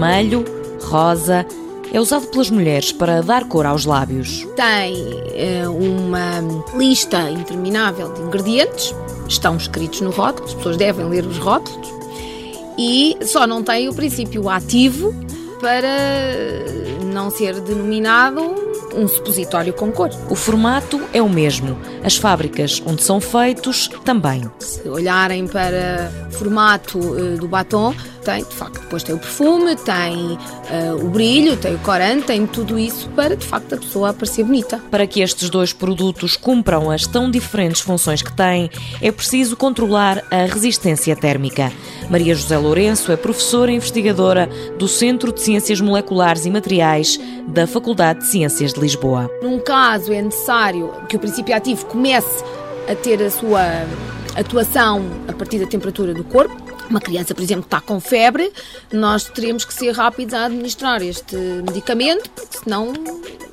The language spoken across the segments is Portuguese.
vermelho, rosa, é usado pelas mulheres para dar cor aos lábios. Tem uh, uma lista interminável de ingredientes, estão escritos no rótulo, as pessoas devem ler os rótulos, e só não tem o princípio ativo para não ser denominado um supositório com cor. O formato é o mesmo, as fábricas onde são feitos também. Se olharem para o formato uh, do batom, tem, de facto, depois tem o perfume, tem uh, o brilho, tem o corante, tem tudo isso para, de facto, a pessoa aparecer bonita. Para que estes dois produtos cumpram as tão diferentes funções que têm, é preciso controlar a resistência térmica. Maria José Lourenço é professora investigadora do Centro de Ciências Moleculares e Materiais da Faculdade de Ciências de Lisboa. Num caso, é necessário que o princípio ativo comece a ter a sua atuação a partir da temperatura do corpo, uma criança, por exemplo, que está com febre, nós teremos que ser rápidos a administrar este medicamento, porque senão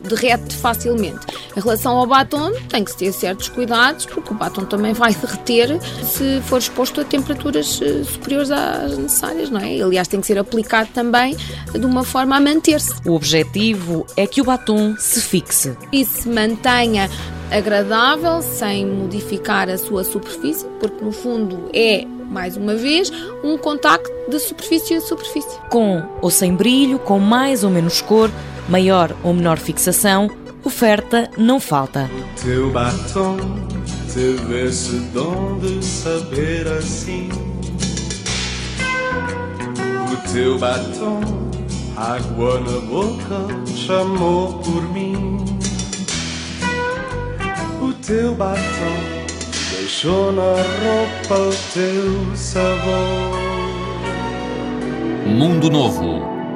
derrete facilmente. Em relação ao batom, tem que ter certos cuidados, porque o batom também vai derreter se for exposto a temperaturas eh, superiores às necessárias, não é? Aliás, tem que ser aplicado também de uma forma a manter-se. O objetivo é que o batom se fixe. E se mantenha agradável, sem modificar a sua superfície, porque no fundo é mais uma vez, um contacto de superfície a superfície. Com ou sem brilho, com mais ou menos cor, maior ou menor fixação, oferta não falta. Teu batom teve esse dom de saber assim. O teu batom, água na boca, chamou por mim. O teu batom deixou na roupa o teu sabor. Mundo Novo,